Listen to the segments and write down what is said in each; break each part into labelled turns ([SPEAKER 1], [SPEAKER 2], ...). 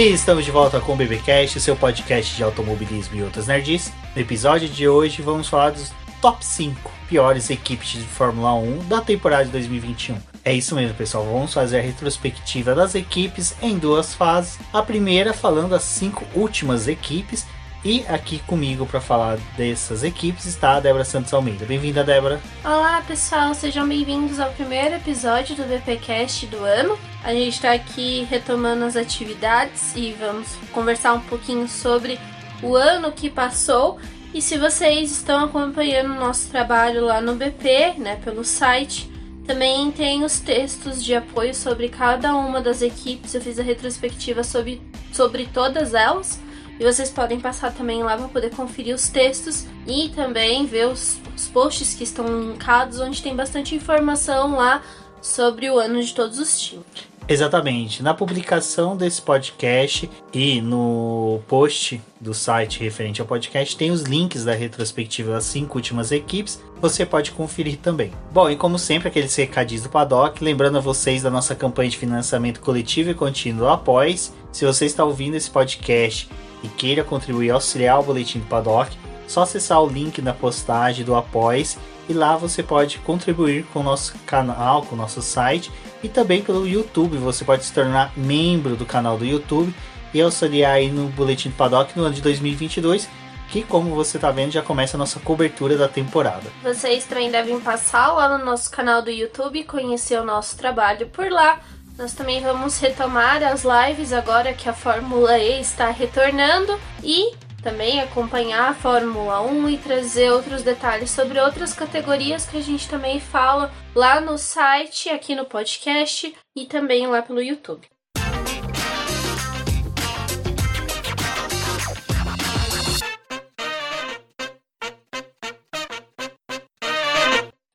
[SPEAKER 1] E estamos de volta com o BBcast, seu podcast de automobilismo e outras nerds. No episódio de hoje vamos falar dos top 5 piores equipes de Fórmula 1 da temporada de 2021. É isso mesmo, pessoal. Vamos fazer a retrospectiva das equipes em duas fases. A primeira falando as cinco últimas equipes e aqui comigo para falar dessas equipes está a Débora Santos Almeida. Bem-vinda, Débora.
[SPEAKER 2] Olá, pessoal. Sejam bem-vindos ao primeiro episódio do VPcast do ano. A gente está aqui retomando as atividades e vamos conversar um pouquinho sobre o ano que passou. E se vocês estão acompanhando o nosso trabalho lá no BP, né, pelo site, também tem os textos de apoio sobre cada uma das equipes. Eu fiz a retrospectiva sobre, sobre todas elas. E vocês podem passar também lá para poder conferir os textos e também ver os, os posts que estão linkados, onde tem bastante informação lá sobre o ano de todos os times.
[SPEAKER 1] Exatamente. Na publicação desse podcast e no post do site referente ao podcast tem os links da retrospectiva das cinco últimas equipes. Você pode conferir também. Bom, e como sempre, aqueles recadinhos do Paddock. Lembrando a vocês da nossa campanha de financiamento coletivo e contínuo Após. Se você está ouvindo esse podcast e queira contribuir auxiliar o Boletim do Paddock, só acessar o link na postagem do Após e lá você pode contribuir com o nosso canal, com o nosso site e também pelo YouTube. Você pode se tornar membro do canal do YouTube e auxiliar aí no Boletim do Paddock no ano de 2022 que, como você está vendo, já começa a nossa cobertura da temporada.
[SPEAKER 2] Vocês também devem passar lá no nosso canal do YouTube conhecer o nosso trabalho por lá. Nós também vamos retomar as lives agora que a Fórmula E está retornando e também acompanhar a Fórmula 1 e trazer outros detalhes sobre outras categorias que a gente também fala lá no site, aqui no podcast e também lá pelo YouTube.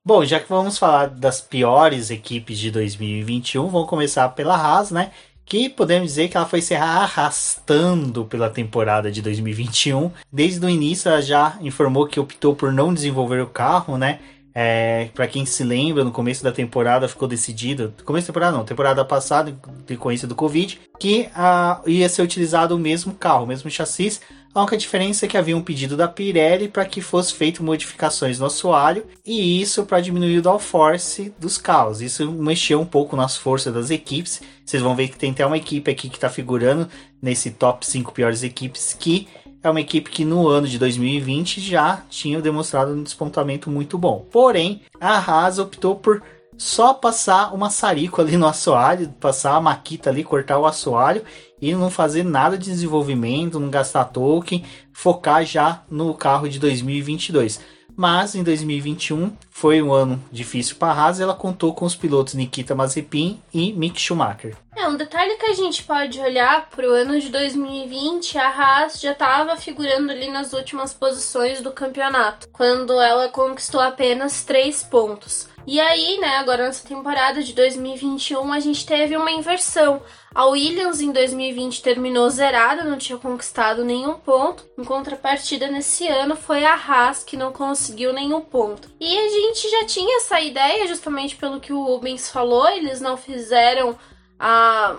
[SPEAKER 1] Bom, já que vamos falar das piores equipes de 2021, vamos começar pela Haas, né? Que podemos dizer que ela foi se arrastando pela temporada de 2021. Desde o início, ela já informou que optou por não desenvolver o carro, né? É, para quem se lembra, no começo da temporada ficou decidido, começo da temporada não, temporada passada, decorrência do Covid, que uh, ia ser utilizado o mesmo carro, o mesmo chassi, a única diferença é que havia um pedido da Pirelli para que fosse feito modificações no assoalho e isso para diminuir o downforce dos carros. Isso mexeu um pouco nas forças das equipes. Vocês vão ver que tem até uma equipe aqui que está figurando nesse top 5 piores equipes que é uma equipe que no ano de 2020 já tinha demonstrado um despontamento muito bom. Porém, a Haas optou por só passar uma maçarico ali no assoalho, passar a maquita ali, cortar o assoalho e não fazer nada de desenvolvimento, não gastar token, focar já no carro de 2022. Mas em 2021 foi um ano difícil para a Haas, ela contou com os pilotos Nikita Mazepin e Mick Schumacher.
[SPEAKER 2] É, um detalhe que a gente pode olhar para o ano de 2020, a Haas já estava figurando ali nas últimas posições do campeonato, quando ela conquistou apenas três pontos. E aí, né, agora nessa temporada de 2021, a gente teve uma inversão. A Williams em 2020 terminou zerada, não tinha conquistado nenhum ponto. Em contrapartida, nesse ano foi a Haas que não conseguiu nenhum ponto. E a gente já tinha essa ideia, justamente pelo que o Rubens falou, eles não fizeram a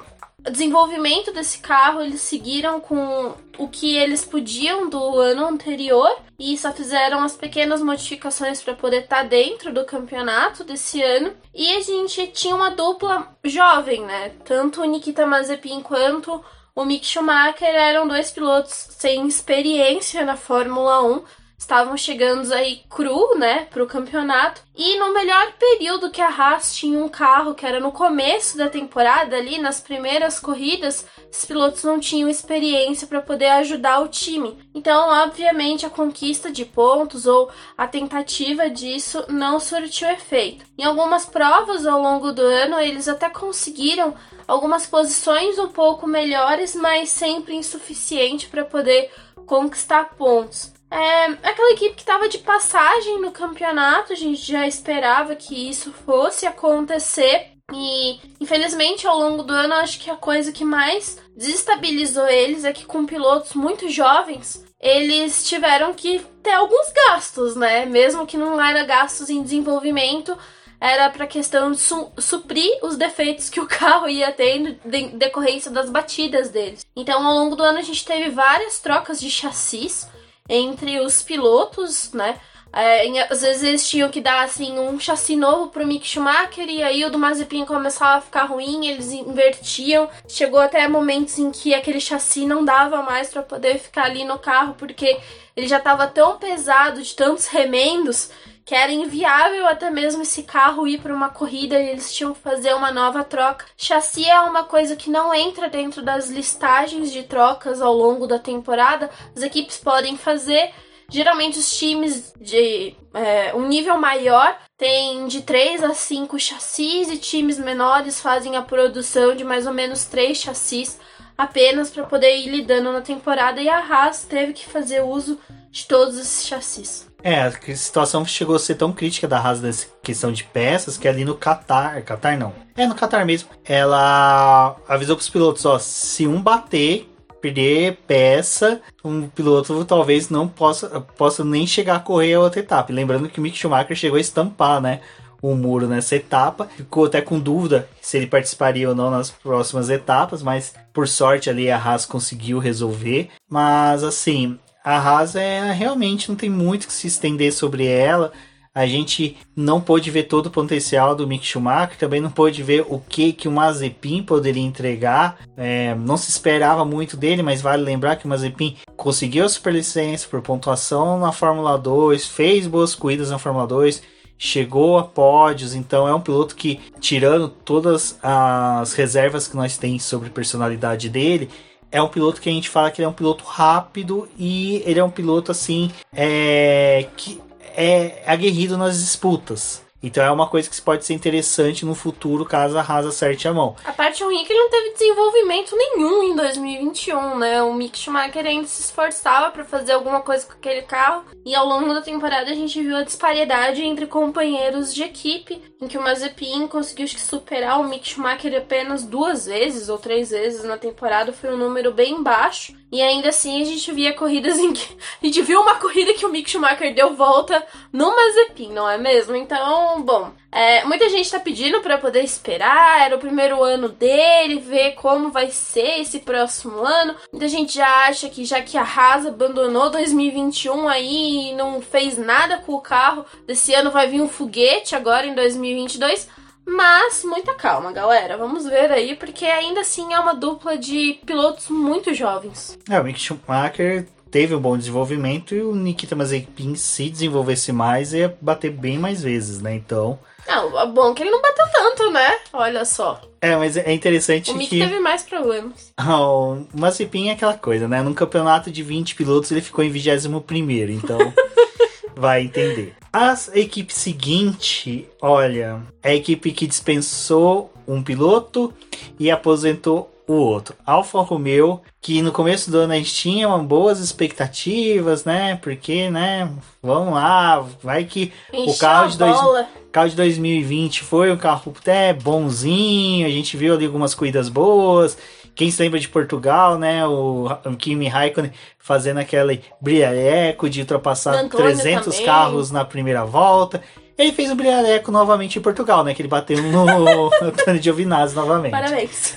[SPEAKER 2] desenvolvimento desse carro, eles seguiram com o que eles podiam do ano anterior e só fizeram as pequenas modificações para poder estar tá dentro do campeonato desse ano. E a gente tinha uma dupla jovem, né? Tanto o Nikita Mazepin quanto o Mick Schumacher eram dois pilotos sem experiência na Fórmula 1 estavam chegando aí cru, né, pro campeonato. E no melhor período que a Haas tinha um carro, que era no começo da temporada, ali nas primeiras corridas, os pilotos não tinham experiência para poder ajudar o time. Então, obviamente, a conquista de pontos ou a tentativa disso não surtiu efeito. Em algumas provas ao longo do ano, eles até conseguiram algumas posições um pouco melhores, mas sempre insuficiente para poder conquistar pontos. É, aquela equipe que estava de passagem no campeonato, a gente já esperava que isso fosse acontecer. E infelizmente ao longo do ano, acho que a coisa que mais desestabilizou eles é que com pilotos muito jovens, eles tiveram que ter alguns gastos, né? Mesmo que não era gastos em desenvolvimento, era para questão de su suprir os defeitos que o carro ia tendo em decorrência das batidas deles. Então, ao longo do ano, a gente teve várias trocas de chassis entre os pilotos, né? É, às vezes eles tinham que dar assim um chassi novo pro Mick Schumacher e aí o do Mazepin começava a ficar ruim, eles invertiam. Chegou até momentos em que aquele chassi não dava mais para poder ficar ali no carro porque ele já estava tão pesado de tantos remendos que era inviável até mesmo esse carro ir para uma corrida e eles tinham que fazer uma nova troca. Chassi é uma coisa que não entra dentro das listagens de trocas ao longo da temporada. As equipes podem fazer. Geralmente os times de é, um nível maior têm de 3 a 5 chassis e times menores fazem a produção de mais ou menos 3 chassis apenas para poder ir lidando na temporada e a Haas teve que fazer uso de todos esses chassis.
[SPEAKER 1] É, a situação chegou a ser tão crítica da Haas nessa questão de peças que ali no Qatar, Qatar não, é no Qatar mesmo, ela avisou para os pilotos, ó, se um bater, perder peça, um piloto talvez não possa, possa nem chegar a correr a outra etapa. Lembrando que o Mick Schumacher chegou a estampar, né? o muro nessa etapa. Ficou até com dúvida se ele participaria ou não nas próximas etapas, mas por sorte ali a Haas conseguiu resolver. Mas assim, a Haas é realmente não tem muito que se estender sobre ela. A gente não pôde ver todo o potencial do Mick Schumacher, também não pôde ver o que que o Mazepin poderia entregar. É, não se esperava muito dele, mas vale lembrar que o Mazepin conseguiu a superlicença por pontuação na Fórmula 2, fez boas corridas na Fórmula 2, chegou a pódios, então é um piloto que, tirando todas as reservas que nós temos sobre personalidade dele, é um piloto que a gente fala que ele é um piloto rápido e ele é um piloto assim é, que é aguerrido nas disputas. Então é uma coisa que pode ser interessante no futuro caso a Haas acerte a mão.
[SPEAKER 2] A parte ruim é que ele não teve desenvolvimento nenhum em 2021, né? O Mick Schumacher ainda se esforçava para fazer alguma coisa com aquele carro e ao longo da temporada a gente viu a disparidade entre companheiros de equipe, em que o Mazepin conseguiu superar o Mick Schumacher apenas duas vezes ou três vezes na temporada, foi um número bem baixo. E ainda assim a gente via corridas em que. A gente viu uma corrida que o Mick Schumacher deu volta no Mazepin, não é mesmo? Então, bom. É, muita gente tá pedindo para poder esperar, era o primeiro ano dele, ver como vai ser esse próximo ano. Muita gente já acha que já que a Haas abandonou 2021 aí e não fez nada com o carro, desse ano vai vir um foguete agora em 2022. Mas muita calma, galera. Vamos ver aí, porque ainda assim é uma dupla de pilotos muito jovens.
[SPEAKER 1] É, o Mick Schumacher teve um bom desenvolvimento e o Nikita Mazepin, se desenvolvesse mais, ia bater bem mais vezes, né? Então.
[SPEAKER 2] Não, é bom que ele não bateu tanto, né? Olha só.
[SPEAKER 1] É, mas é interessante
[SPEAKER 2] o Mick
[SPEAKER 1] que...
[SPEAKER 2] teve mais problemas.
[SPEAKER 1] Oh, o Mazepin é aquela coisa, né? Num campeonato de 20 pilotos ele ficou em 21 primeiro, então vai entender. A equipe seguinte, olha, é a equipe que dispensou um piloto e aposentou o outro. Alfa Romeo, que no começo do ano a gente tinha boas expectativas, né? Porque, né? Vamos lá, vai que
[SPEAKER 2] Encheu
[SPEAKER 1] o carro de, dois, carro de 2020 foi um carro até bonzinho, a gente viu ali algumas corridas boas. Quem se lembra de Portugal, né? O, o Kimi Raikkonen fazendo aquele brilhareco de ultrapassar
[SPEAKER 2] Antônio
[SPEAKER 1] 300
[SPEAKER 2] também.
[SPEAKER 1] carros na primeira volta. Ele fez o brilhareco novamente em Portugal, né? Que ele bateu no Antônio Giovinazzi novamente.
[SPEAKER 2] Parabéns.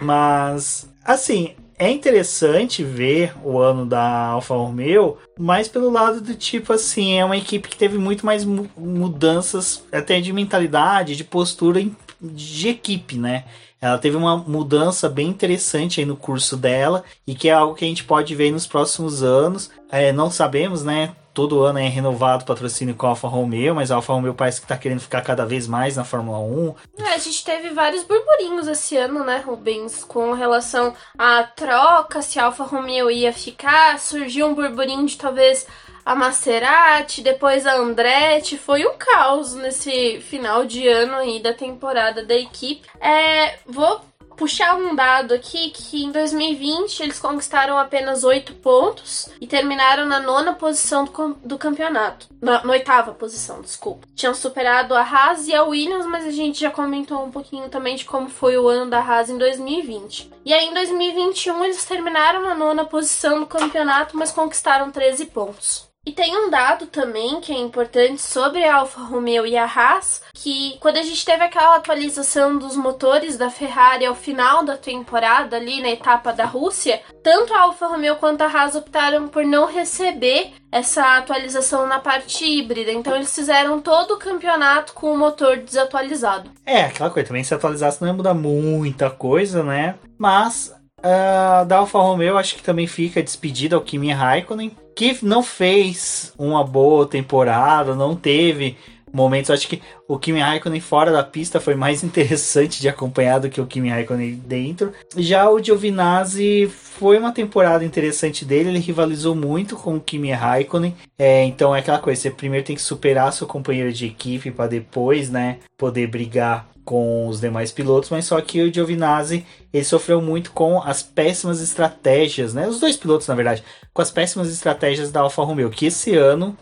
[SPEAKER 1] Mas, assim, é interessante ver o ano da Alfa Romeo, mas pelo lado do tipo assim, é uma equipe que teve muito mais mu- mudanças até de mentalidade, de postura de equipe, né? Ela teve uma mudança bem interessante aí no curso dela e que é algo que a gente pode ver nos próximos anos. É, não sabemos, né? Todo ano é renovado o patrocínio com a Alfa Romeo, mas a Alfa Romeo parece que está querendo ficar cada vez mais na Fórmula 1.
[SPEAKER 2] É, a gente teve vários burburinhos esse ano, né, Rubens, com relação à troca, se a Alfa Romeo ia ficar. Surgiu um burburinho de talvez a Maserati, depois a Andretti. Foi um caos nesse final de ano aí da temporada da equipe. É, vou puxar um dado aqui que em 2020 eles conquistaram apenas 8 pontos e terminaram na nona posição do, do campeonato. Na, na oitava posição, desculpa. Tinham superado a Haas e a Williams, mas a gente já comentou um pouquinho também de como foi o ano da Haas em 2020. E aí em 2021 eles terminaram na nona posição do campeonato, mas conquistaram 13 pontos. E tem um dado também que é importante sobre a Alfa Romeo e a Haas, que quando a gente teve aquela atualização dos motores da Ferrari ao final da temporada, ali na etapa da Rússia, tanto a Alfa Romeo quanto a Haas optaram por não receber essa atualização na parte híbrida. Então eles fizeram todo o campeonato com o motor desatualizado.
[SPEAKER 1] É, aquela coisa também, se atualizasse não ia mudar muita coisa, né? Mas uh, da Alfa Romeo acho que também fica despedida ao Kimi Raikkonen, que não fez uma boa temporada, não teve momentos. Acho que o Kimi Raikkonen fora da pista foi mais interessante de acompanhar do que o Kimi Raikkonen dentro. Já o Giovinazzi foi uma temporada interessante dele, ele rivalizou muito com o Kimi Raikkonen. É, então é aquela coisa, você primeiro tem que superar seu companheiro de equipe para depois, né, poder brigar com os demais pilotos, mas só que o Giovinazzi ele sofreu muito com as péssimas estratégias, né? Os dois pilotos, na verdade, com as péssimas estratégias da Alfa Romeo, que esse ano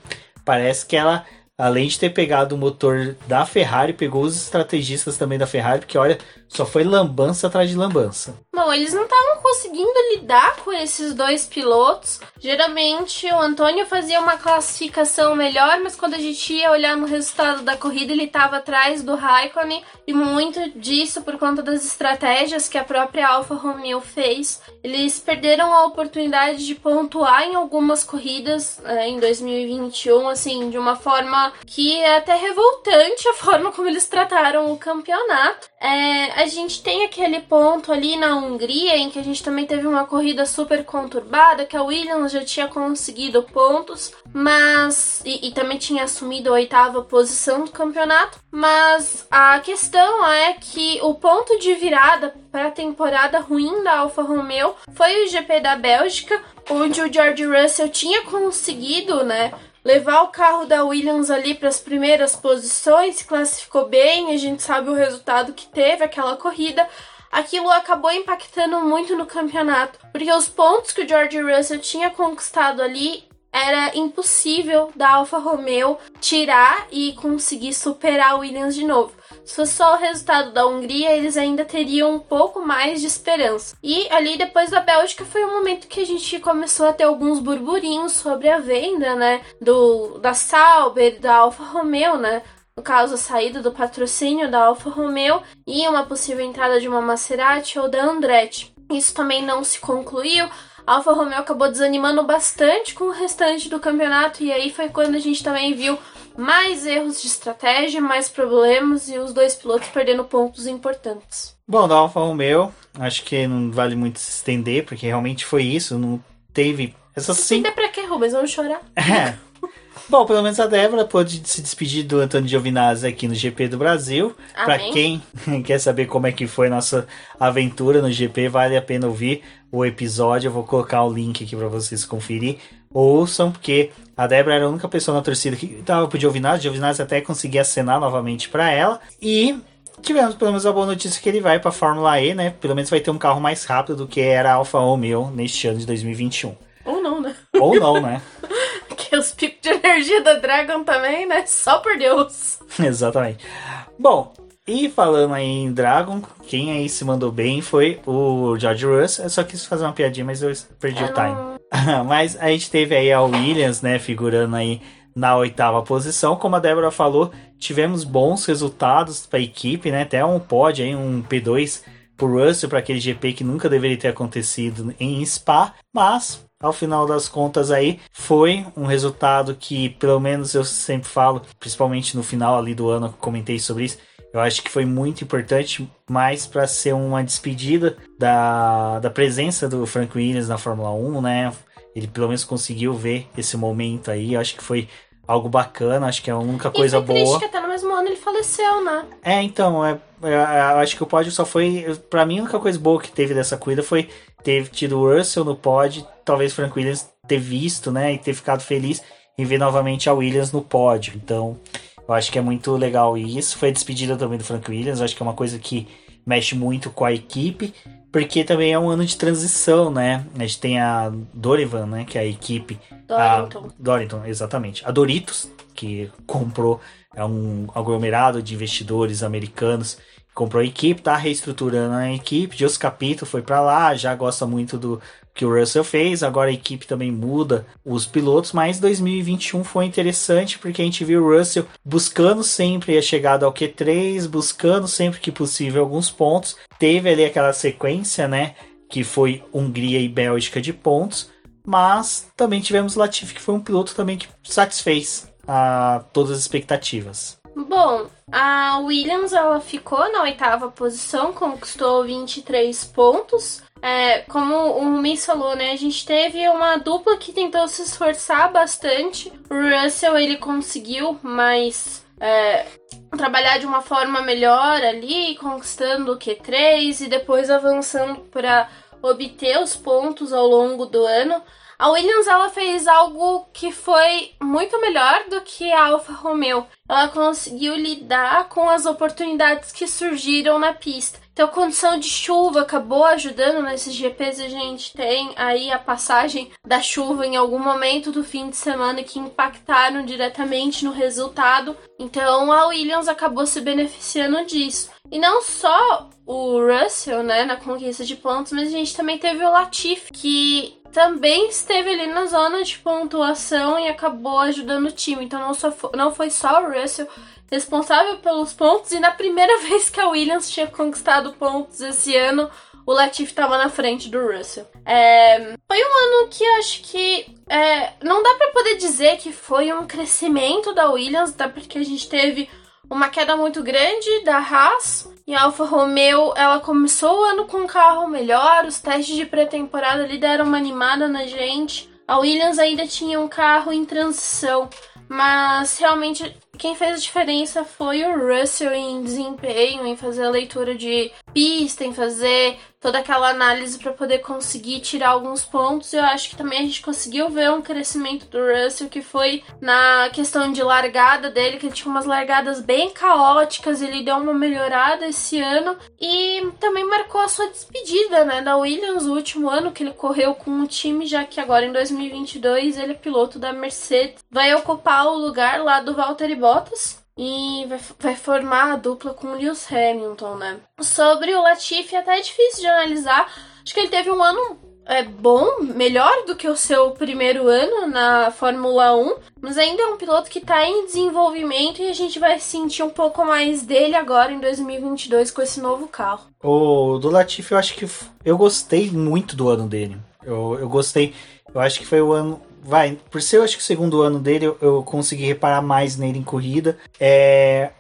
[SPEAKER 1] parece que ela além de ter pegado o motor da Ferrari, pegou os estrategistas também da Ferrari, porque olha, só foi lambança atrás de lambança.
[SPEAKER 2] Bom, eles não estavam conseguindo lidar com esses dois pilotos. Geralmente o Antônio fazia uma classificação melhor, mas quando a gente ia olhar no resultado da corrida, ele estava atrás do Raikkonen e muito disso por conta das estratégias que a própria Alfa Romeo fez. Eles perderam a oportunidade de pontuar em algumas corridas é, em 2021, assim, de uma forma que é até revoltante a forma como eles trataram o campeonato. É, a gente tem aquele ponto ali na Hungria em que a gente também teve uma corrida super conturbada, que a Williams já tinha conseguido pontos, mas. e, e também tinha assumido a oitava posição do campeonato. Mas a questão é que o ponto de virada para a temporada ruim da Alfa Romeo foi o GP da Bélgica, onde o George Russell tinha conseguido, né? Levar o carro da Williams ali para as primeiras posições, se classificou bem, a gente sabe o resultado que teve aquela corrida. Aquilo acabou impactando muito no campeonato, porque os pontos que o George Russell tinha conquistado ali era impossível da Alfa Romeo tirar e conseguir superar a Williams de novo. Se fosse só o resultado da Hungria, eles ainda teriam um pouco mais de esperança. E ali depois da Bélgica foi o momento que a gente começou a ter alguns burburinhos sobre a venda, né, do da Sauber, da Alfa Romeo, né? No caso, a saída do patrocínio da Alfa Romeo e uma possível entrada de uma Maserati ou da Andretti. Isso também não se concluiu. A Alfa Romeo acabou desanimando bastante com o restante do campeonato e aí foi quando a gente também viu mais erros de estratégia, mais problemas e os dois pilotos perdendo pontos importantes.
[SPEAKER 1] Bom, da Alfa Romeo, acho que não vale muito se estender, porque realmente foi isso, não teve
[SPEAKER 2] essa sim. Ainda pra que, Rubens? Vamos chorar.
[SPEAKER 1] É. Bom, pelo menos a Débora pôde se despedir do Antônio Giovinazzi aqui no GP do Brasil. Para quem quer saber como é que foi nossa aventura no GP, vale a pena ouvir o episódio. Eu vou colocar o link aqui para vocês conferir. Ouçam, porque a Débora era a única pessoa na torcida que estava pro Giovinazzi. Giovinazzi até conseguia acenar novamente para ela. E tivemos pelo menos a boa notícia que ele vai para a Fórmula E, né? Pelo menos vai ter um carro mais rápido do que era a Alfa Romeo neste ano de 2021.
[SPEAKER 2] Ou não, né?
[SPEAKER 1] Ou não, né?
[SPEAKER 2] que os picos de energia da Dragon também, né? Só por Deus.
[SPEAKER 1] Exatamente. Bom, e falando aí em Dragon, quem aí se mandou bem foi o George Russell. Eu só quis fazer uma piadinha, mas eu perdi eu o time. Não... mas a gente teve aí a Williams, né, figurando aí na oitava posição. Como a Débora falou, tivemos bons resultados para a equipe, né? Até um pódio aí, um P2 pro Russell para aquele GP que nunca deveria ter acontecido em Spa, mas ao final das contas aí foi um resultado que pelo menos eu sempre falo, principalmente no final ali do ano, comentei sobre isso. Eu acho que foi muito importante, mais para ser uma despedida da, da presença do Frank Williams na Fórmula 1, né? Ele pelo menos conseguiu ver esse momento aí. Eu acho que foi algo bacana, acho que é a única coisa boa. Triste
[SPEAKER 2] que até no mesmo ano ele faleceu, né?
[SPEAKER 1] É, então, é, é, eu acho que o pódio só foi. para mim, a única coisa boa que teve dessa corrida foi ter tido o Russell no pódio, talvez o Frank Williams ter visto, né, e ter ficado feliz em ver novamente a Williams no pódio. Então, eu acho que é muito legal isso. Foi a despedida também do Frank Williams, eu acho que é uma coisa que mexe muito com a equipe, porque também é um ano de transição, né? A gente tem a Dorivan, né, que é a equipe
[SPEAKER 2] Dorrington.
[SPEAKER 1] A exatamente. A Doritos, que comprou é um aglomerado de investidores americanos comprou a equipe, tá reestruturando a equipe. Jos Capito foi para lá, já gosta muito do que o Russell fez. Agora a equipe também muda os pilotos, mas 2021 foi interessante porque a gente viu o Russell buscando sempre a chegada ao Q3, buscando sempre que possível alguns pontos. Teve ali aquela sequência, né? Que foi Hungria e Bélgica de pontos, mas também tivemos Latifi, que foi um piloto também que satisfez a todas as expectativas.
[SPEAKER 2] Bom, a Williams ela ficou na oitava posição, conquistou 23 pontos. É, como o Rumi falou, né? A gente teve uma dupla que tentou se esforçar bastante. O Russell ele conseguiu, mas é, trabalhar de uma forma melhor ali, conquistando o Q3 e depois avançando para obter os pontos ao longo do ano. A Williams ela fez algo que foi muito melhor do que a Alfa Romeo. Ela conseguiu lidar com as oportunidades que surgiram na pista. Então, condição de chuva acabou ajudando nesses GPs. A gente tem aí a passagem da chuva em algum momento do fim de semana que impactaram diretamente no resultado. Então, a Williams acabou se beneficiando disso. E não só o Russell, né, na conquista de pontos, mas a gente também teve o Latifi, que também esteve ali na zona de pontuação e acabou ajudando o time. Então não, só foi, não foi só o Russell responsável pelos pontos, e na primeira vez que a Williams tinha conquistado pontos esse ano, o Latifi estava na frente do Russell. É, foi um ano que acho que é, não dá para poder dizer que foi um crescimento da Williams, até porque a gente teve uma queda muito grande da Haas. E a Alfa Romeo, ela começou o ano com um carro melhor, os testes de pré-temporada ali deram uma animada na gente. A Williams ainda tinha um carro em transição, mas realmente quem fez a diferença foi o Russell em desempenho, em fazer a leitura de pista, em fazer toda aquela análise para poder conseguir tirar alguns pontos. Eu acho que também a gente conseguiu ver um crescimento do Russell que foi na questão de largada dele, que ele tinha umas largadas bem caóticas, ele deu uma melhorada esse ano e também marcou a sua despedida, né, da Williams, o último ano que ele correu com o time, já que agora em 2022 ele é piloto da Mercedes, vai ocupar o lugar lá do Valtteri Bottas e vai, formar a dupla com o Lewis Hamilton, né? Sobre o Latifi, até é difícil de analisar. Acho que ele teve um ano é, bom, melhor do que o seu primeiro ano na Fórmula 1, mas ainda é um piloto que está em desenvolvimento e a gente vai sentir um pouco mais dele agora em 2022 com esse novo carro.
[SPEAKER 1] O do Latifi, eu acho que eu gostei muito do ano dele. Eu, eu gostei. Eu acho que foi o ano vai, por ser eu acho que o segundo ano dele, eu, eu consegui reparar mais nele em corrida. É,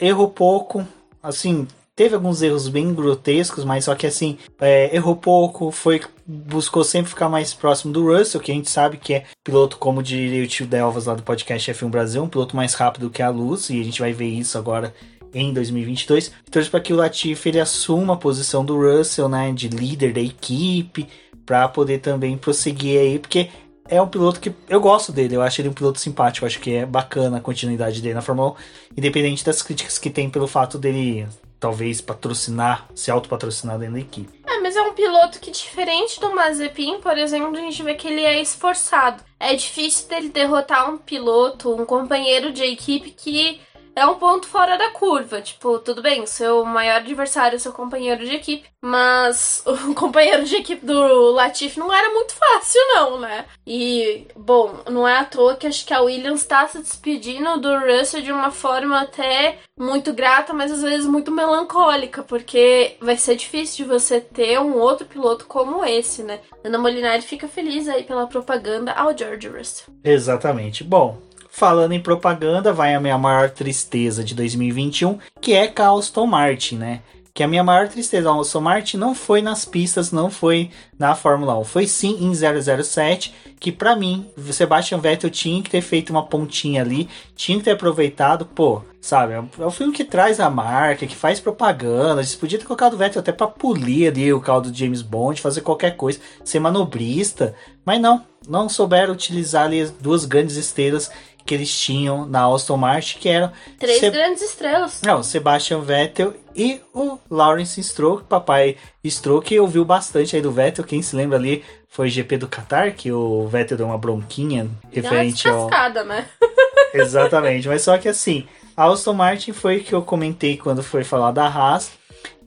[SPEAKER 1] errou pouco, assim, teve alguns erros bem grotescos, mas só que assim, é, errou pouco, foi buscou sempre ficar mais próximo do Russell, que a gente sabe que é piloto, como diria o tio Delvas lá do podcast F1 Brasil, um piloto mais rápido que a luz, e a gente vai ver isso agora em 2022. Então, para que o Latifi ele assuma a posição do Russell, né, de líder da equipe, para poder também prosseguir aí, porque é um piloto que eu gosto dele, eu acho ele um piloto simpático, acho que é bacana a continuidade dele na Fórmula 1, independente das críticas que tem pelo fato dele talvez patrocinar, se autopatrocinar dentro da equipe.
[SPEAKER 2] É, mas é um piloto que, diferente do Mazepin, por exemplo, a gente vê que ele é esforçado. É difícil dele derrotar um piloto, um companheiro de equipe que é um ponto fora da curva. Tipo, tudo bem, seu maior adversário seu companheiro de equipe, mas o companheiro de equipe do Latifi não era muito fácil, não, né? E, bom, não é à toa que acho que a Williams está se despedindo do Russell de uma forma até muito grata, mas às vezes muito melancólica, porque vai ser difícil de você ter um outro piloto como esse, né? Ana Molinari fica feliz aí pela propaganda ao George Russell.
[SPEAKER 1] Exatamente. Bom, Falando em propaganda, vai a minha maior tristeza de 2021, que é com a Aston Martin, né? Que a minha maior tristeza, a Aston Martin não foi nas pistas, não foi na Fórmula 1, foi sim em 007, que para mim, o Sebastian Vettel tinha que ter feito uma pontinha ali, tinha que ter aproveitado, pô, sabe? É o filme que traz a marca, que faz propaganda, eles podiam ter colocado o Vettel até pra polir ali o carro do James Bond, fazer qualquer coisa, ser manobrista, mas não, não souberam utilizar ali as duas grandes estrelas que eles tinham na Aston Martin, que eram...
[SPEAKER 2] Três Se... grandes estrelas.
[SPEAKER 1] Não, Sebastian Vettel e o Lawrence Stroll, papai Stroll, que ouviu bastante aí do Vettel, quem se lembra ali foi o GP do Qatar, que o Vettel deu uma bronquinha referente
[SPEAKER 2] deu uma ao... né?
[SPEAKER 1] Exatamente, mas só que assim, a Aston Martin foi que eu comentei quando foi falar da Haas,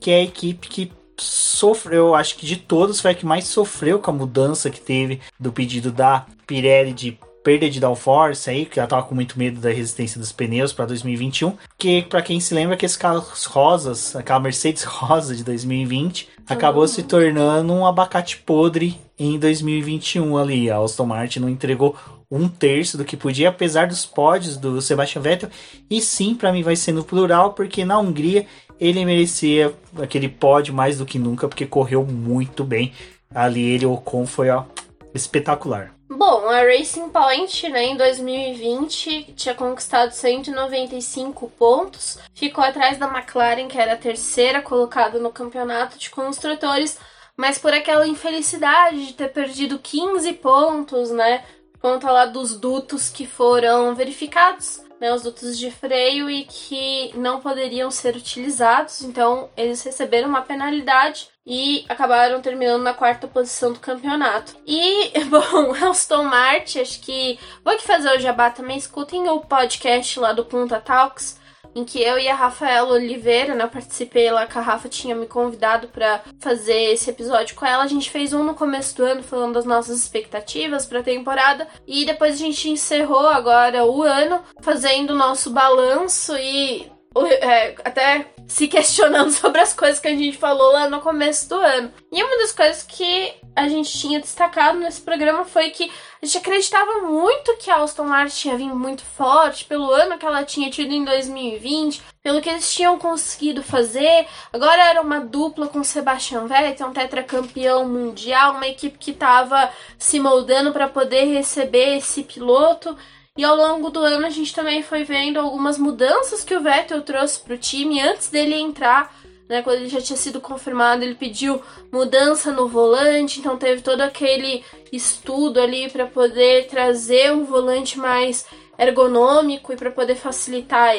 [SPEAKER 1] que é a equipe que sofreu, acho que de todos foi a que mais sofreu com a mudança que teve do pedido da Pirelli de perda de downforce aí, que ela tava com muito medo da resistência dos pneus para 2021, que para quem se lembra que esse carros rosas, aquela Mercedes rosa de 2020, acabou se tornando um abacate podre em 2021 ali. A Aston Martin não entregou um terço do que podia, apesar dos pódios do Sebastian Vettel. E sim, para mim vai ser no plural, porque na Hungria ele merecia aquele pódio mais do que nunca, porque correu muito bem. Ali ele, o Ocon, foi ó, espetacular.
[SPEAKER 2] Bom, a Racing Point, né, em 2020 tinha conquistado 195 pontos, ficou atrás da McLaren, que era a terceira colocada no campeonato de construtores, mas por aquela infelicidade de ter perdido 15 pontos, né, conta lá dos dutos que foram verificados, né, os dutos de freio e que não poderiam ser utilizados, então eles receberam uma penalidade e acabaram terminando na quarta posição do campeonato. E, bom, Aston Martin, acho que vou aqui fazer o jabá também, escutem o podcast lá do Punta Talks, em que eu e a Rafaela Oliveira, né, participei lá, que a Rafa tinha me convidado para fazer esse episódio com ela. A gente fez um no começo do ano falando das nossas expectativas para a temporada e depois a gente encerrou agora o ano fazendo o nosso balanço e é, até se questionando sobre as coisas que a gente falou lá no começo do ano. E uma das coisas que a gente tinha destacado nesse programa foi que a gente acreditava muito que a Aston Martin tinha vindo muito forte pelo ano que ela tinha tido em 2020, pelo que eles tinham conseguido fazer. Agora era uma dupla com Sebastian Vettel, um tetracampeão mundial, uma equipe que estava se moldando para poder receber esse piloto. E ao longo do ano a gente também foi vendo algumas mudanças que o Vettel trouxe para o time antes dele entrar. Né, quando ele já tinha sido confirmado, ele pediu mudança no volante, então teve todo aquele estudo ali para poder trazer um volante mais ergonômico e para poder facilitar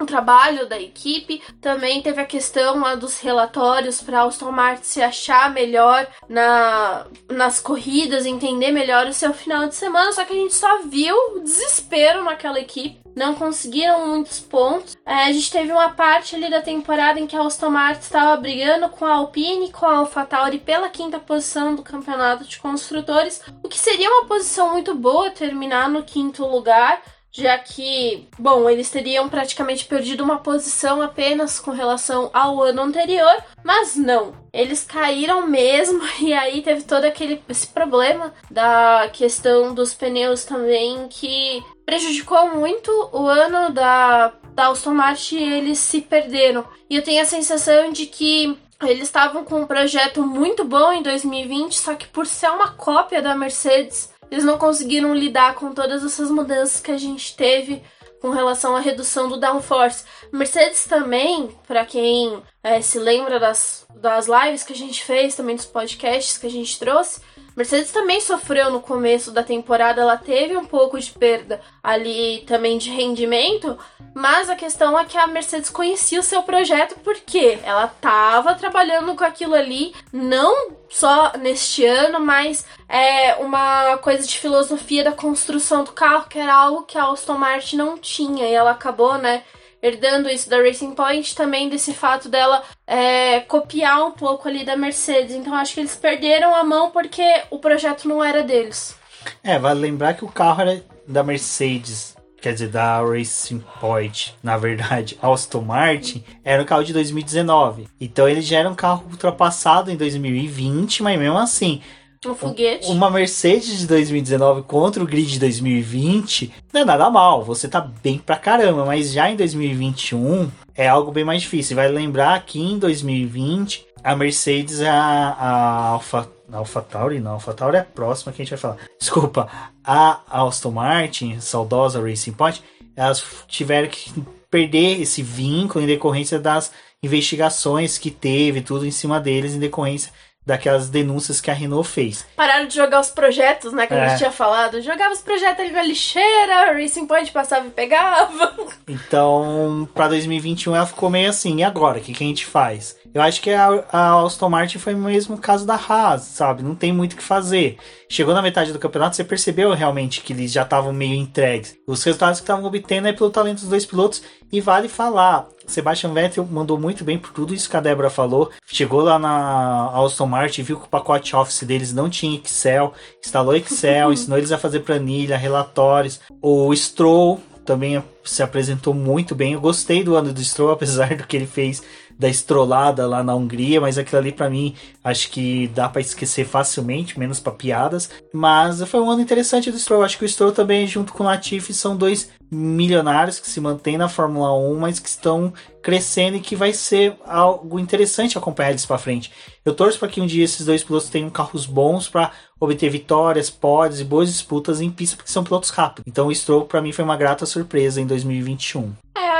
[SPEAKER 2] o trabalho da equipe. Também teve a questão lá dos relatórios para Aston Martin se achar melhor na, nas corridas, entender melhor o seu final de semana. Só que a gente só viu desespero naquela equipe. Não conseguiram muitos pontos. É, a gente teve uma parte ali da temporada em que a Aston Martin estava brigando com a Alpine e com a AlphaTauri pela quinta posição do campeonato de construtores, o que seria uma posição muito boa terminar no quinto lugar já que, bom, eles teriam praticamente perdido uma posição apenas com relação ao ano anterior, mas não. Eles caíram mesmo e aí teve todo aquele esse problema da questão dos pneus também que prejudicou muito o ano da da Aston Martin eles se perderam. E eu tenho a sensação de que eles estavam com um projeto muito bom em 2020, só que por ser uma cópia da Mercedes, eles não conseguiram lidar com todas essas mudanças que a gente teve com relação à redução do downforce. Mercedes também, para quem é, se lembra das, das lives que a gente fez, também dos podcasts que a gente trouxe, Mercedes também sofreu no começo da temporada, ela teve um pouco de perda ali também de rendimento, mas a questão é que a Mercedes conhecia o seu projeto porque ela estava trabalhando com aquilo ali, não só neste ano, mas é uma coisa de filosofia da construção do carro, que era algo que a Aston Martin não tinha, e ela acabou, né? Herdando isso da Racing Point, também desse fato dela é, copiar um pouco ali da Mercedes. Então acho que eles perderam a mão porque o projeto não era deles.
[SPEAKER 1] É, vale lembrar que o carro era da Mercedes, quer dizer, da Racing Point, na verdade, Aston Martin, era um carro de 2019. Então ele já era um carro ultrapassado em 2020, mas mesmo assim,
[SPEAKER 2] um foguete.
[SPEAKER 1] Uma Mercedes de 2019 contra o grid de 2020 não é nada mal, você tá bem pra caramba, mas já em 2021 é algo bem mais difícil. Vai lembrar que em 2020 a Mercedes, a, a Alfa, Alfa Tauri, não, Alfa Tauri é a próxima que a gente vai falar. Desculpa, a Aston Martin, saudosa Racing Point, elas tiveram que perder esse vínculo em decorrência das investigações que teve, tudo em cima deles, em decorrência daquelas denúncias que a Renault fez.
[SPEAKER 2] Pararam de jogar os projetos, né, que é. a gente tinha falado. Jogava os projetos ali na lixeira, Racing Point passava e pegava.
[SPEAKER 1] Então, para 2021 ela ficou meio assim, e agora? O que, que a gente faz? Eu acho que a, a Aston Martin foi o mesmo caso da Haas, sabe? Não tem muito o que fazer. Chegou na metade do campeonato, você percebeu realmente que eles já estavam meio entregues. Os resultados que estavam obtendo é pelo talento dos dois pilotos. E vale falar, Sebastian Vettel mandou muito bem por tudo isso que a Débora falou. Chegou lá na Aston Martin, viu que o pacote Office deles não tinha Excel, instalou Excel, ensinou eles a fazer planilha, relatórios. O Stroll também se apresentou muito bem. Eu gostei do ano do Stroll, apesar do que ele fez da estrolada lá na Hungria, mas aquilo ali para mim acho que dá para esquecer facilmente, menos para piadas. Mas foi um ano interessante do Stroll. Acho que o Stroll também, junto com o Latifi, são dois milionários que se mantêm na Fórmula 1, mas que estão crescendo e que vai ser algo interessante acompanhar eles para frente. Eu torço para que um dia esses dois pilotos tenham carros bons para obter vitórias, pódios e boas disputas em pista, porque são pilotos rápidos. Então o Stroll para mim foi uma grata surpresa em 2021.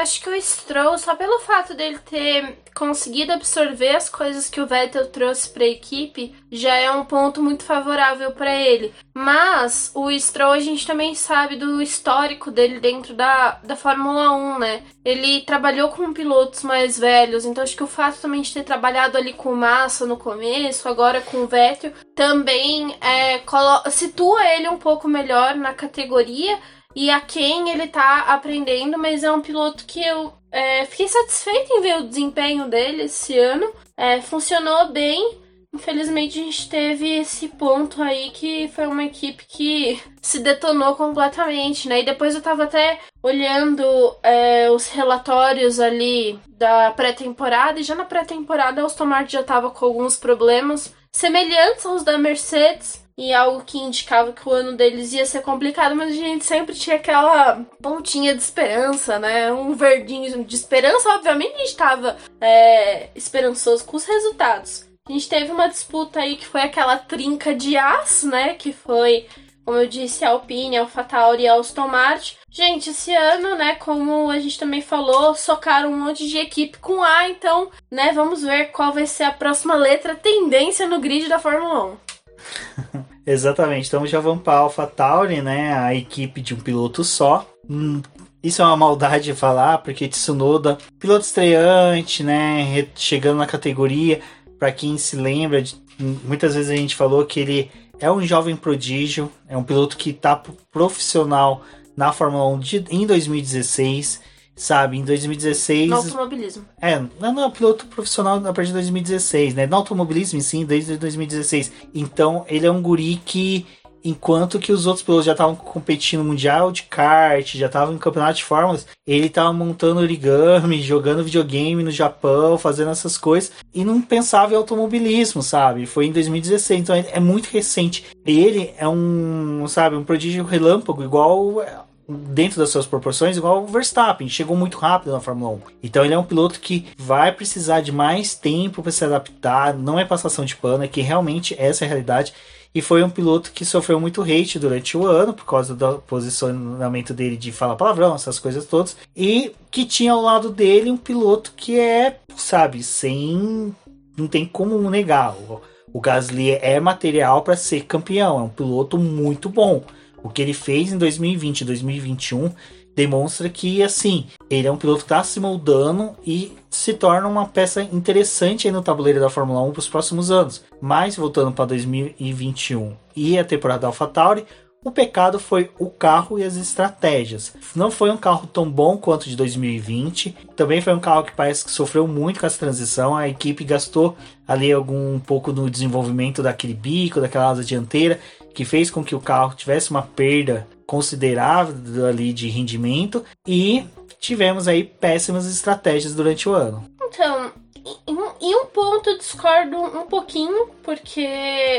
[SPEAKER 2] Acho que o Stroll, só pelo fato dele ter conseguido absorver as coisas que o Vettel trouxe para a equipe, já é um ponto muito favorável para ele. Mas o Stroll a gente também sabe do histórico dele dentro da, da Fórmula 1, né? Ele trabalhou com pilotos mais velhos, então acho que o fato também de ter trabalhado ali com Massa no começo, agora com o Vettel, também é, situa ele um pouco melhor na categoria e a quem ele tá aprendendo, mas é um piloto que eu é, fiquei satisfeita em ver o desempenho dele esse ano. É, funcionou bem. Infelizmente a gente teve esse ponto aí que foi uma equipe que se detonou completamente, né? E depois eu tava até olhando é, os relatórios ali da pré-temporada, e já na pré-temporada o Aston Martin já tava com alguns problemas semelhantes aos da Mercedes e algo que indicava que o ano deles ia ser complicado, mas a gente sempre tinha aquela pontinha de esperança, né? Um verdinho de esperança. Obviamente a gente estava é, esperançoso com os resultados. A gente teve uma disputa aí que foi aquela trinca de aço, né? Que foi, como eu disse, Alpine, a AlphaTauri e Aston Martin. Gente, esse ano, né, como a gente também falou, socaram um monte de equipe com A, então, né, vamos ver qual vai ser a próxima letra tendência no grid da Fórmula 1.
[SPEAKER 1] Exatamente. Então já vamos para Alpha Tauri, né? A equipe de um piloto só. Hum, isso é uma maldade de falar, porque Tsunoda, piloto estreante, né? Chegando na categoria, para quem se lembra, de, muitas vezes a gente falou que ele é um jovem prodígio, é um piloto que está profissional na Fórmula 1 de, em 2016 sabe? Em 2016.
[SPEAKER 2] No automobilismo.
[SPEAKER 1] É, não, não, piloto profissional a partir de 2016, né? No automobilismo, sim, desde 2016. Então, ele é um guri que, enquanto que os outros pilotos já estavam competindo no Mundial de kart, já estavam em campeonato de fórmulas, ele estava montando origami, jogando videogame no Japão, fazendo essas coisas, e não pensava em automobilismo, sabe? Foi em 2016, então é muito recente. Ele é um, sabe, um prodígio relâmpago, igual dentro das suas proporções, igual o Verstappen, chegou muito rápido na Fórmula 1. Então ele é um piloto que vai precisar de mais tempo para se adaptar, não é passação de pano, é que realmente essa é a realidade. E foi um piloto que sofreu muito hate durante o ano, por causa do posicionamento dele de falar palavrão, essas coisas todas. E que tinha ao lado dele um piloto que é, sabe, sem. Não tem como negar. O Gasly é material para ser campeão, é um piloto muito bom. O que ele fez em 2020 e 2021 demonstra que, assim, ele é um piloto que está se moldando e se torna uma peça interessante no tabuleiro da Fórmula 1 para os próximos anos. Mas, voltando para 2021 e a temporada da AlphaTauri, o pecado foi o carro e as estratégias. Não foi um carro tão bom quanto de 2020. Também foi um carro que parece que sofreu muito com essa transição. A equipe gastou ali algum um pouco no desenvolvimento daquele bico, daquela asa dianteira que fez com que o carro tivesse uma perda considerável ali de rendimento e tivemos aí péssimas estratégias durante o ano.
[SPEAKER 2] Então, em um ponto eu discordo um pouquinho, porque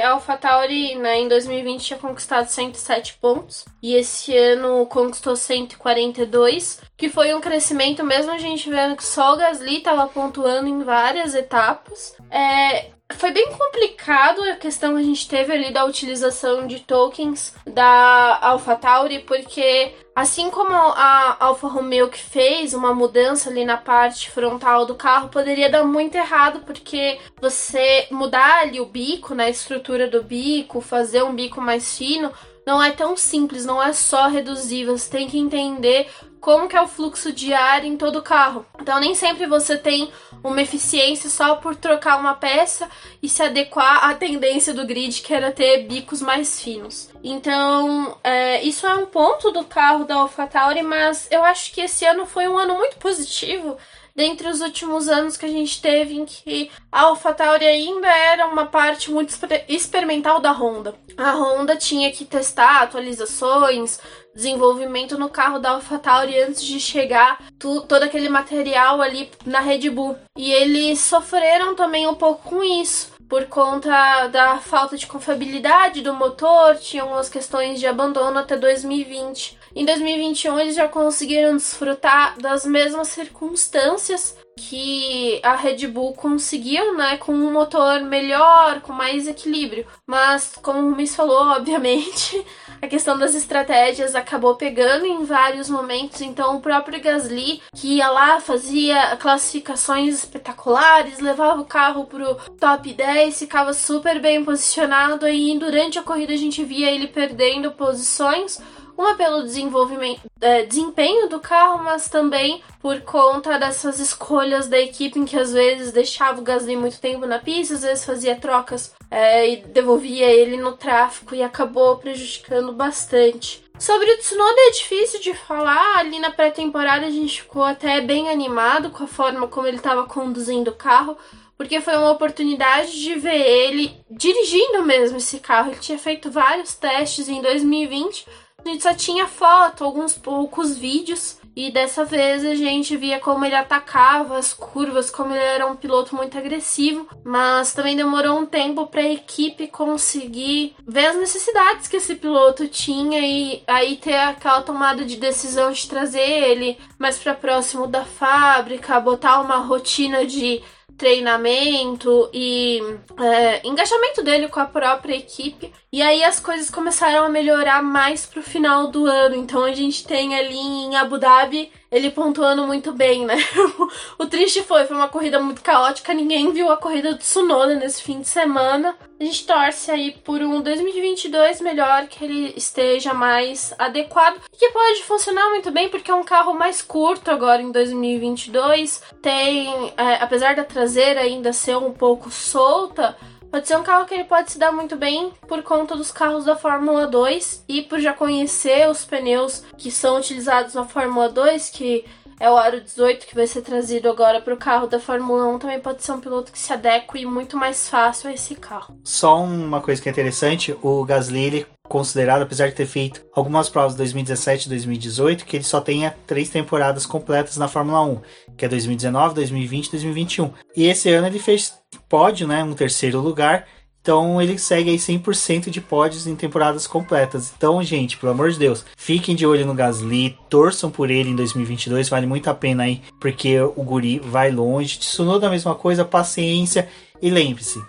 [SPEAKER 2] a AlphaTauri né, em 2020 tinha conquistado 107 pontos e esse ano conquistou 142, que foi um crescimento, mesmo a gente vendo que só o Gasly estava pontuando em várias etapas. É, foi bem complicado a questão que a gente teve ali da utilização de tokens da AlphaTauri, porque assim como a Alfa Romeo que fez uma mudança ali na parte frontal do carro, poderia dar muito errado, porque você mudar ali o bico, né, estrutura do bico, fazer um bico mais fino, não é tão simples, não é só reduzir, você tem que entender como que é o fluxo de ar em todo o carro. Então nem sempre você tem uma eficiência só por trocar uma peça e se adequar à tendência do grid, que era ter bicos mais finos. Então, é, isso é um ponto do carro da AlphaTauri, mas eu acho que esse ano foi um ano muito positivo dentre os últimos anos que a gente teve em que a AlphaTauri ainda era uma parte muito experimental da Honda. A Honda tinha que testar atualizações, desenvolvimento no carro da AlphaTauri antes de chegar tu, todo aquele material ali na Red Bull. E eles sofreram também um pouco com isso por conta da falta de confiabilidade do motor, tinham umas questões de abandono até 2020. Em 2021 eles já conseguiram desfrutar das mesmas circunstâncias que a Red Bull conseguiu, né, com um motor melhor, com mais equilíbrio. Mas, como o Miss falou, obviamente, a questão das estratégias acabou pegando em vários momentos. Então, o próprio Gasly, que ia lá, fazia classificações espetaculares, levava o carro pro top 10, ficava super bem posicionado. E durante a corrida a gente via ele perdendo posições uma pelo desenvolvimento, é, desempenho do carro, mas também por conta dessas escolhas da equipe em que às vezes deixava o Gasly muito tempo na pista, às vezes fazia trocas é, e devolvia ele no tráfego e acabou prejudicando bastante. Sobre o Tsunoda é difícil de falar. Ali na pré-temporada a gente ficou até bem animado com a forma como ele estava conduzindo o carro, porque foi uma oportunidade de ver ele dirigindo mesmo esse carro. Ele tinha feito vários testes em 2020 a gente só tinha foto, alguns poucos vídeos. E dessa vez a gente via como ele atacava as curvas, como ele era um piloto muito agressivo, mas também demorou um tempo para a equipe conseguir ver as necessidades que esse piloto tinha e aí ter aquela tomada de decisão de trazer ele mais para próximo da fábrica, botar uma rotina de treinamento e é, engajamento dele com a própria equipe. E aí as coisas começaram a melhorar mais pro final do ano. Então a gente tem ali em Abu Dhabi ele pontuando muito bem, né? o triste foi, foi uma corrida muito caótica, ninguém viu a corrida do Tsunoda nesse fim de semana. A gente torce aí por um 2022 melhor, que ele esteja mais adequado e que pode funcionar muito bem porque é um carro mais curto agora em 2022. Tem, é, apesar da traseira ainda ser um pouco solta, Pode ser um carro que ele pode se dar muito bem por conta dos carros da Fórmula 2 e por já conhecer os pneus que são utilizados na Fórmula 2, que é o Aro 18 que vai ser trazido agora para o carro da Fórmula 1, também pode ser um piloto que se adeque muito mais fácil a esse carro.
[SPEAKER 1] Só uma coisa que é interessante, o Gasly ele considerado, apesar de ter feito algumas provas 2017 e 2018, que ele só tenha três temporadas completas na Fórmula 1, que é 2019, 2020 e 2021. E esse ano ele fez pódio, né, um terceiro lugar, então ele segue aí 100% de pódios em temporadas completas. Então, gente, pelo amor de Deus, fiquem de olho no Gasly, torçam por ele em 2022, vale muito a pena aí, porque o guri vai longe. Tsunoda a mesma coisa, paciência e lembre-se,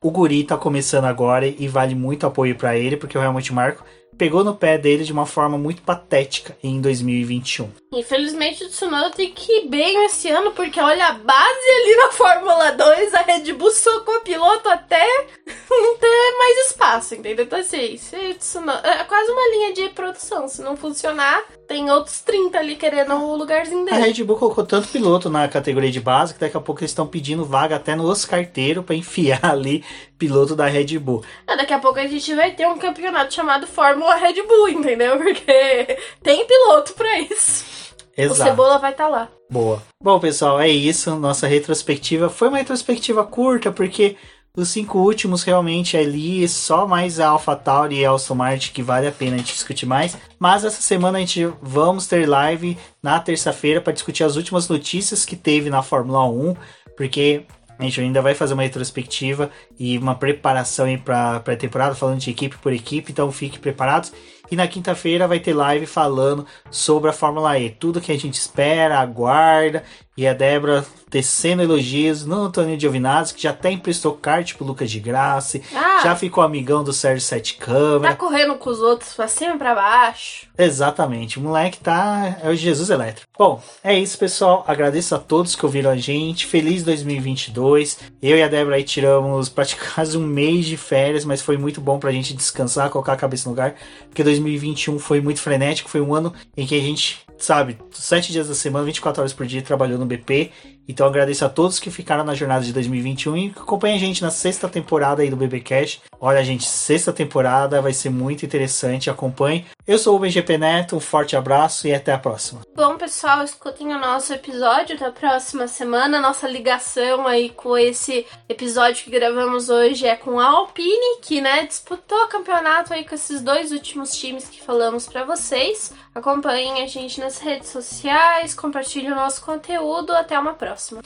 [SPEAKER 1] o guri tá começando agora e vale muito apoio para ele, porque o Helmut Marko pegou no pé dele de uma forma muito patética em 2021.
[SPEAKER 2] Infelizmente o Tsunoda tem que ir bem esse ano, porque olha a base ali na Fórmula 2, a Red Bull socou o piloto até não ter mais espaço, entendeu? Então assim, Tsunoda, é quase uma linha de produção, se não funcionar, tem outros 30 ali querendo o lugarzinho dele.
[SPEAKER 1] A Red Bull colocou tanto piloto na categoria de base que daqui a pouco eles estão pedindo vaga até nos carteiros para enfiar ali piloto da Red Bull.
[SPEAKER 2] É, daqui a pouco a gente vai ter um campeonato chamado Fórmula Red Bull, entendeu? Porque tem piloto para isso. Exato. O Cebola vai estar tá lá.
[SPEAKER 1] Boa. Bom, pessoal, é isso. Nossa retrospectiva foi uma retrospectiva curta, porque os cinco últimos realmente ali, só mais a AlphaTauri e a Aston Martin que vale a pena a gente discutir mais. Mas essa semana a gente vamos ter live na terça-feira para discutir as últimas notícias que teve na Fórmula 1, porque a gente ainda vai fazer uma retrospectiva e uma preparação para a temporada, falando de equipe por equipe, então fiquem preparados. E na quinta-feira vai ter live falando sobre a Fórmula E. Tudo que a gente espera, aguarda. E a Débora tecendo elogios no Antônio Giovinazzi, que já até emprestou kart pro Lucas de Graça,
[SPEAKER 2] Ah.
[SPEAKER 1] já ficou amigão do Sérgio Sete Câmara.
[SPEAKER 2] Tá correndo com os outros pra cima e pra baixo.
[SPEAKER 1] Exatamente, o moleque tá. É o Jesus elétrico. Bom, é isso, pessoal. Agradeço a todos que ouviram a gente. Feliz 2022. Eu e a Débora aí tiramos praticamente um mês de férias, mas foi muito bom pra gente descansar, colocar a cabeça no lugar. Porque 2021 foi muito frenético. Foi um ano em que a gente, sabe, sete dias da semana, 24 horas por dia, trabalhou no BP. Então agradeço a todos que ficaram na jornada de 2021 e que acompanhem a gente na sexta temporada aí do BB Cash. Olha, gente, sexta temporada vai ser muito interessante. Acompanhe. Eu sou o BGP Neto, um forte abraço e até a próxima.
[SPEAKER 2] Bom, pessoal, escutem o nosso episódio da próxima semana. Nossa ligação aí com esse episódio que gravamos hoje é com a Alpine, que, né, disputou o campeonato aí com esses dois últimos times que falamos pra vocês. Acompanhem a gente nas redes sociais, compartilhem o nosso conteúdo. Até uma próxima. customer